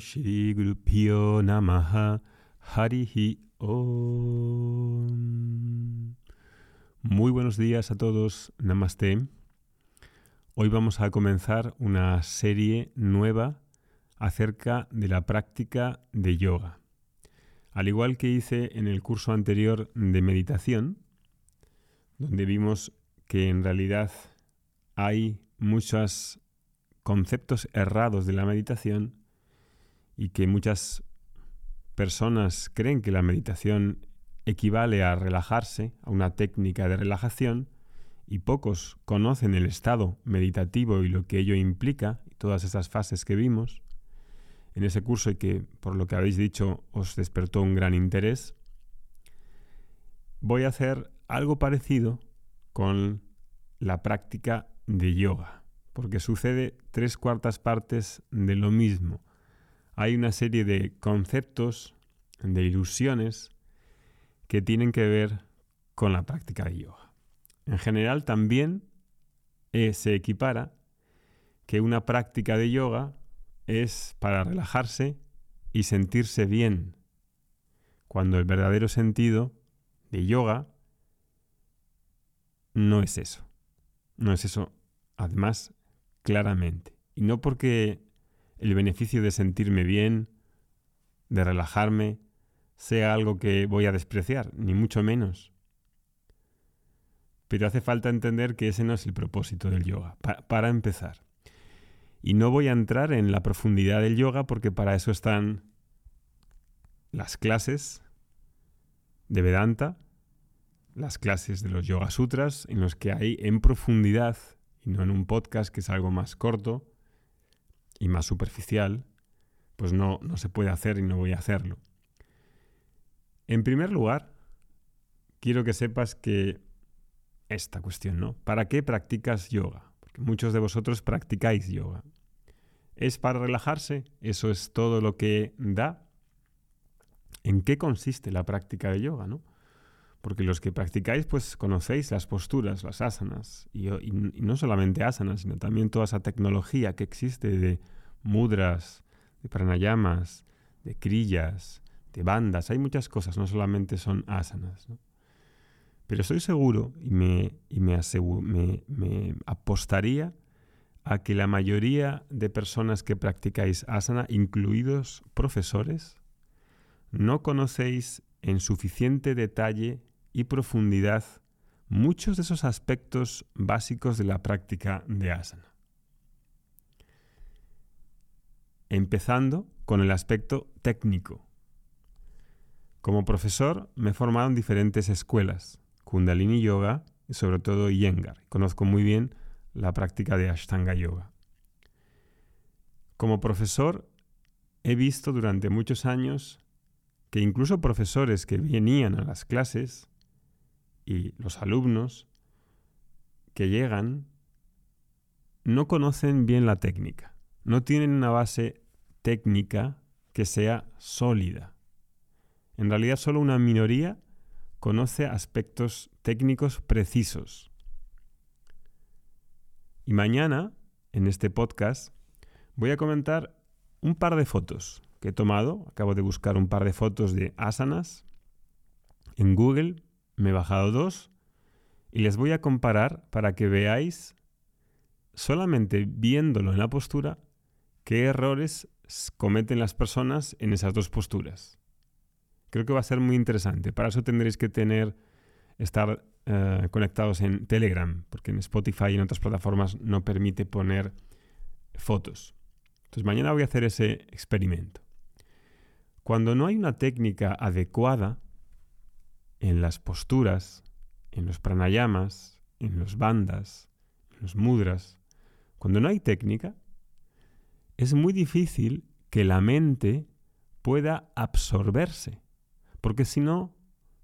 Shri Guru Pyo Namaha Harihi Om. Muy buenos días a todos, Namaste. Hoy vamos a comenzar una serie nueva acerca de la práctica de yoga. Al igual que hice en el curso anterior de meditación, donde vimos que en realidad hay muchos conceptos errados de la meditación y que muchas personas creen que la meditación equivale a relajarse, a una técnica de relajación, y pocos conocen el estado meditativo y lo que ello implica, y todas esas fases que vimos, en ese curso y que por lo que habéis dicho os despertó un gran interés, voy a hacer algo parecido con la práctica de yoga, porque sucede tres cuartas partes de lo mismo. Hay una serie de conceptos, de ilusiones, que tienen que ver con la práctica de yoga. En general también eh, se equipara que una práctica de yoga es para relajarse y sentirse bien, cuando el verdadero sentido de yoga no es eso. No es eso, además, claramente. Y no porque el beneficio de sentirme bien, de relajarme, sea algo que voy a despreciar, ni mucho menos. Pero hace falta entender que ese no es el propósito del yoga, para empezar. Y no voy a entrar en la profundidad del yoga porque para eso están las clases de Vedanta, las clases de los Yoga Sutras, en los que hay en profundidad, y no en un podcast que es algo más corto y más superficial, pues no, no se puede hacer y no voy a hacerlo. En primer lugar, quiero que sepas que esta cuestión, ¿no? ¿Para qué practicas yoga? Porque muchos de vosotros practicáis yoga. ¿Es para relajarse? ¿Eso es todo lo que da? ¿En qué consiste la práctica de yoga, no? Porque los que practicáis, pues conocéis las posturas, las asanas, y, no solamente asanas, sino también toda esa tecnología que existe de mudras, de pranayamas, de crillas, de bandas. Hay muchas cosas, no solamente son asanas. Pero estoy seguro y, me, apostaría a que la mayoría de personas que practicáis asana, incluidos profesores, no conocéis en suficiente detalle y profundidad muchos de esos aspectos básicos de la práctica de asana. Empezando con el aspecto técnico. Como profesor me he formado en diferentes escuelas, Kundalini Yoga y sobre todo Iyengar. Conozco muy bien la práctica de Ashtanga Yoga. Como profesor he visto durante muchos años que incluso profesores que venían a las clases y los alumnos que llegan no conocen bien la técnica, no tienen una base técnica que sea sólida. En realidad solo una minoría conoce aspectos técnicos precisos. Y mañana, en este podcast, voy a comentar un par de fotos que he tomado. Acabo de buscar un par de fotos de asanas en Google me he bajado dos y les voy a comparar para que veáis, solamente viéndolo en la postura, qué errores cometen las personas en esas dos posturas. Creo que va a ser muy interesante. Para eso tendréis que tener, estar eh, conectados en Telegram, porque en Spotify y en otras plataformas no permite poner fotos. Entonces mañana voy a hacer ese experimento. Cuando no hay una técnica adecuada, en las posturas, en los pranayamas, en los bandas, en los mudras, cuando no hay técnica, es muy difícil que la mente pueda absorberse. Porque si no,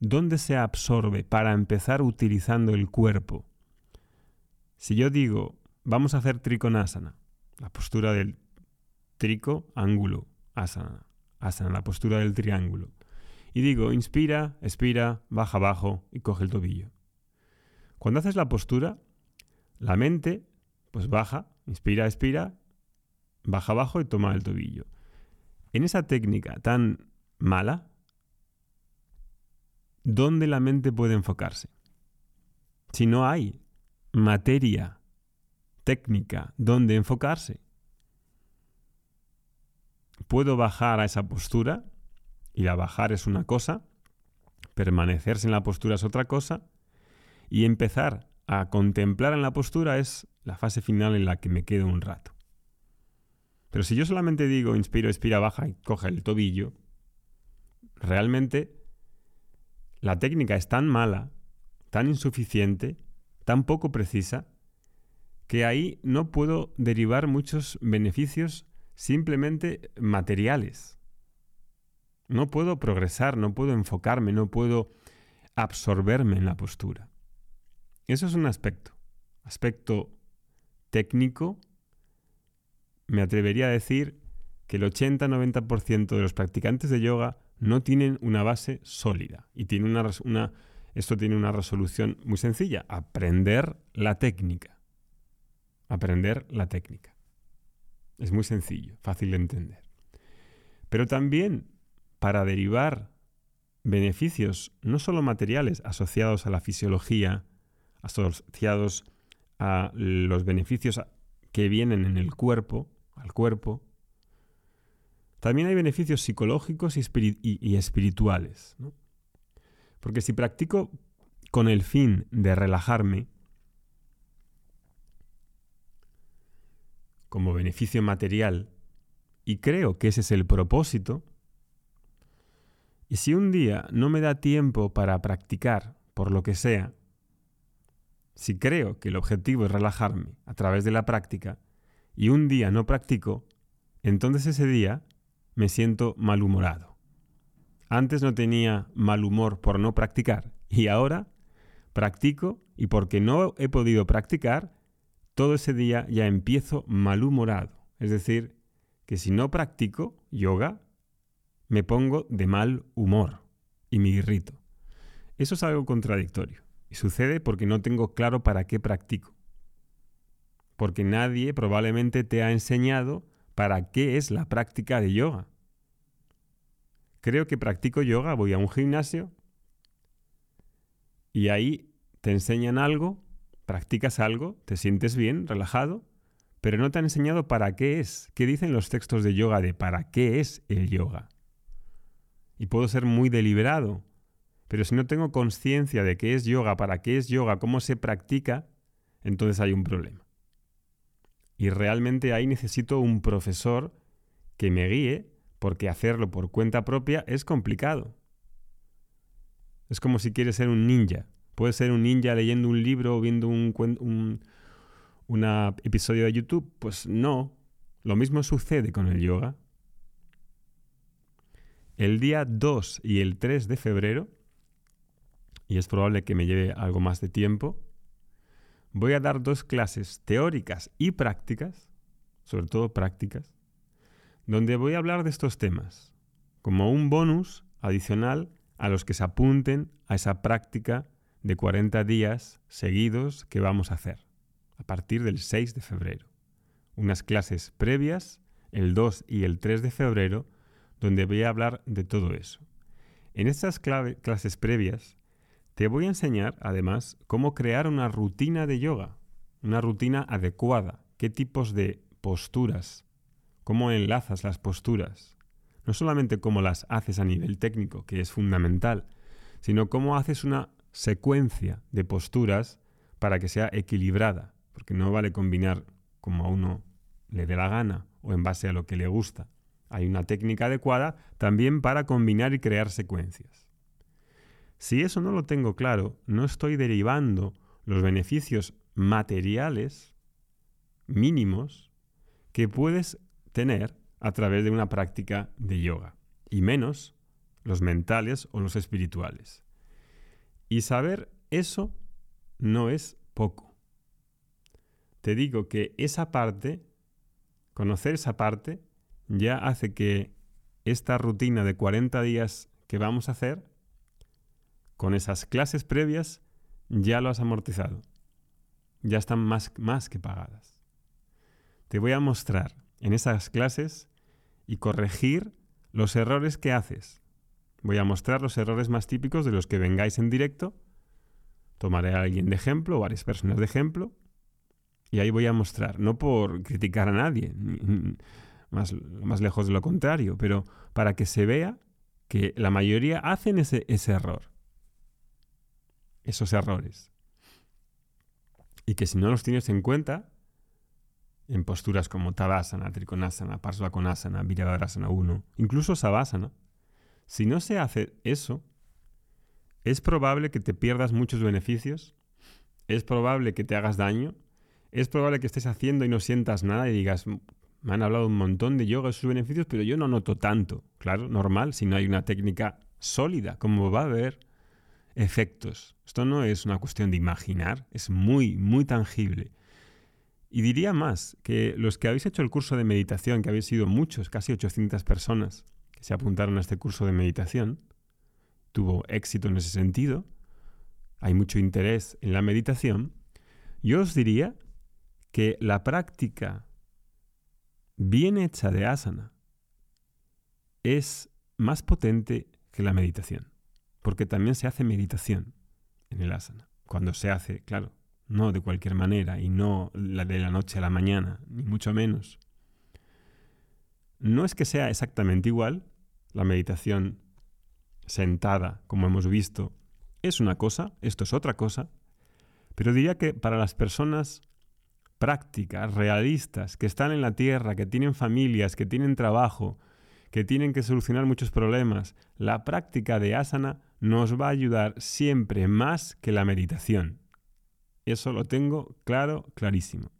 ¿dónde se absorbe para empezar utilizando el cuerpo? Si yo digo, vamos a hacer trikonasana, la postura del trico, ángulo, asana, asana, la postura del triángulo y digo, inspira, expira, baja abajo y coge el tobillo. Cuando haces la postura, la mente pues baja, inspira, expira, baja abajo y toma el tobillo. en esa técnica tan mala, ¿dónde la mente puede enfocarse? Si no hay materia, técnica, donde enfocarse. Puedo bajar a esa postura, y la bajar es una cosa, permanecerse en la postura es otra cosa, y empezar a contemplar en la postura es la fase final en la que me quedo un rato. Pero si yo solamente digo inspiro, expira, baja y coge el tobillo, realmente la técnica es tan mala, tan insuficiente, tan poco precisa, que ahí no puedo derivar muchos beneficios simplemente materiales. No puedo progresar, no puedo enfocarme, no puedo absorberme en la postura. Eso es un aspecto. Aspecto técnico, me atrevería a decir que el 80-90% de los practicantes de yoga no tienen una base sólida y tiene una, esto tiene una resolución muy sencilla, aprender la técnica. Aprender la técnica. Es muy sencillo, fácil de entender. Pero también para derivar beneficios no solo materiales asociados a la fisiología, asociados a los beneficios que vienen en el cuerpo, al cuerpo, también hay beneficios psicológicos y, espirituales. Porque si practico con el fin de relajarme, como beneficio material, y creo que ese es el propósito, si un día no me da tiempo para practicar, por lo que sea, si creo que el objetivo es relajarme a través de la práctica, y un día no practico, entonces ese día me siento malhumorado. Antes no tenía mal humor por no practicar y ahora practico y porque no he podido practicar, todo ese día ya empiezo malhumorado. Es decir, que si no practico yoga, me pongo de mal humor y me irrito. Eso es algo contradictorio y sucede porque no tengo claro para qué practico. Porque nadie probablemente te ha enseñado para qué es la práctica de yoga. Creo que practico yoga, voy a un gimnasio y ahí te enseñan algo, practicas algo, te sientes bien, relajado, pero no te han enseñado para qué es. ¿Qué dicen los textos de yoga de para qué es el yoga? Y puedo ser muy deliberado, pero si no tengo conciencia de qué es yoga, para qué es yoga, cómo se practica, entonces hay un problema. Y realmente ahí necesito un profesor que me guíe, porque hacerlo por cuenta propia es complicado. Es como si quieres ser un ninja. Puedes ser un ninja leyendo un libro o viendo un, un episodio de YouTube. Pues no. Lo mismo sucede con el yoga. El día 2 y el 3 de febrero, y es probable que me lleve algo más de tiempo, voy a dar dos clases teóricas y prácticas, sobre todo prácticas, donde voy a hablar de estos temas, como un bonus adicional a los que se apunten a esa práctica de 40 días seguidos que vamos a hacer, a partir del 6 de febrero. Unas clases previas, el 2 y el 3 de febrero, donde voy a hablar de todo eso. En estas clases previas te voy a enseñar, además, cómo crear una rutina de yoga, una rutina adecuada, qué tipos de posturas, cómo enlazas las posturas. No solamente cómo las haces a nivel técnico, que es fundamental, sino cómo haces una secuencia de posturas para que sea equilibrada, porque no vale combinar como a uno le dé la gana o en base a lo que le gusta. Hay una técnica adecuada también para combinar y crear secuencias. Si eso no lo tengo claro, no estoy derivando los beneficios materiales mínimos que puedes tener a través de una práctica de yoga, y menos los mentales o los espirituales. Y saber eso no es poco. Te digo que esa parte, conocer esa parte, ya hace que esta rutina de 40 días que vamos a hacer con esas clases previas ya lo has amortizado. Ya están más, más que pagadas. Te voy a mostrar en esas clases y corregir los errores que haces. Voy a mostrar los errores más típicos de los que vengáis en directo. Tomaré a alguien de ejemplo, varias personas de ejemplo, y ahí voy a mostrar, no por criticar a nadie, más, más lejos de lo contrario, pero para que se vea que la mayoría hacen ese, ese error, esos errores. Y que si no los tienes en cuenta, en posturas como Tadasana, Trikonasana, Parsvakonasana, Virabharasana 1, incluso Savasana, si no se hace eso, es probable que te pierdas muchos beneficios, es probable que te hagas daño, es probable que estés haciendo y no sientas nada y digas, me han hablado un montón de yoga y sus beneficios, pero yo no noto tanto. Claro, normal, si no hay una técnica sólida, como va a haber efectos. Esto no es una cuestión de imaginar, es muy, muy tangible. Y diría más, que los que habéis hecho el curso de meditación, que habéis sido muchos, casi 800 personas que se apuntaron a este curso de meditación, tuvo éxito en ese sentido, hay mucho interés en la meditación, yo os diría que la práctica bien hecha de asana es más potente que la meditación, porque también se hace meditación en el asana. Cuando se hace, claro, no de cualquier manera y no la de la noche a la mañana, ni mucho menos. No es que sea exactamente igual, la meditación sentada, como hemos visto, es una cosa, esto es otra cosa, pero diría que para las personas prácticas, realistas, que están en la tierra, que tienen familias, que tienen trabajo, que tienen que solucionar muchos problemas, la práctica de asana nos va a ayudar siempre más que la meditación. Eso lo tengo claro, clarísimo.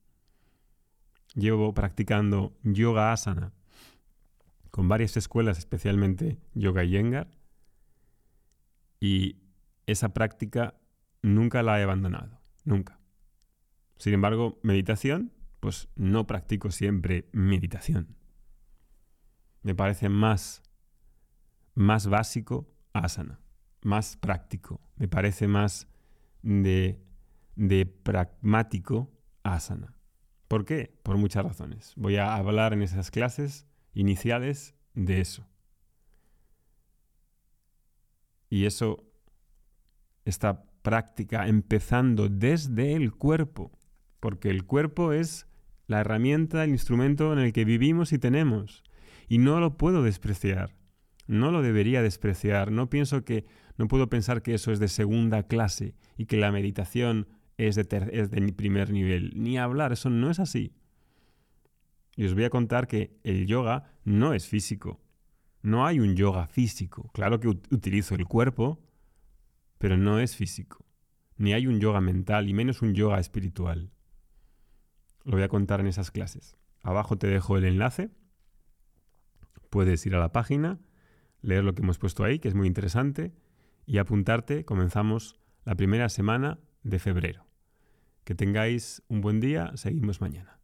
Llevo practicando yoga asana con varias escuelas, especialmente yoga yengar, y esa práctica nunca la he abandonado, nunca. Sin embargo, meditación, pues no practico siempre meditación. Me parece más, más básico asana, más práctico. Me parece más de, de pragmático asana. ¿Por qué? Por muchas razones. Voy a hablar en esas clases iniciales de eso. Y eso, esta práctica empezando desde el cuerpo, porque el cuerpo es la herramienta, el instrumento en el que vivimos y tenemos. Y no lo puedo despreciar. No lo debería despreciar. No pienso que, no puedo pensar que eso es de segunda clase y que la meditación es de, es de primer nivel. Ni hablar, eso no es así. Y os voy a contar que el yoga no es físico. No hay un yoga físico. Claro que utilizo el cuerpo, pero no es físico. Ni hay un yoga mental, y menos un yoga espiritual. Lo voy a contar en esas clases. Abajo te dejo el enlace. Puedes ir a la página, leer lo que hemos puesto ahí, que es muy interesante, y apuntarte. Comenzamos la primera semana de febrero. Que tengáis un buen día. Seguimos mañana.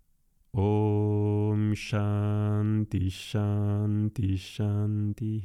Om Shanti Shanti Shanti.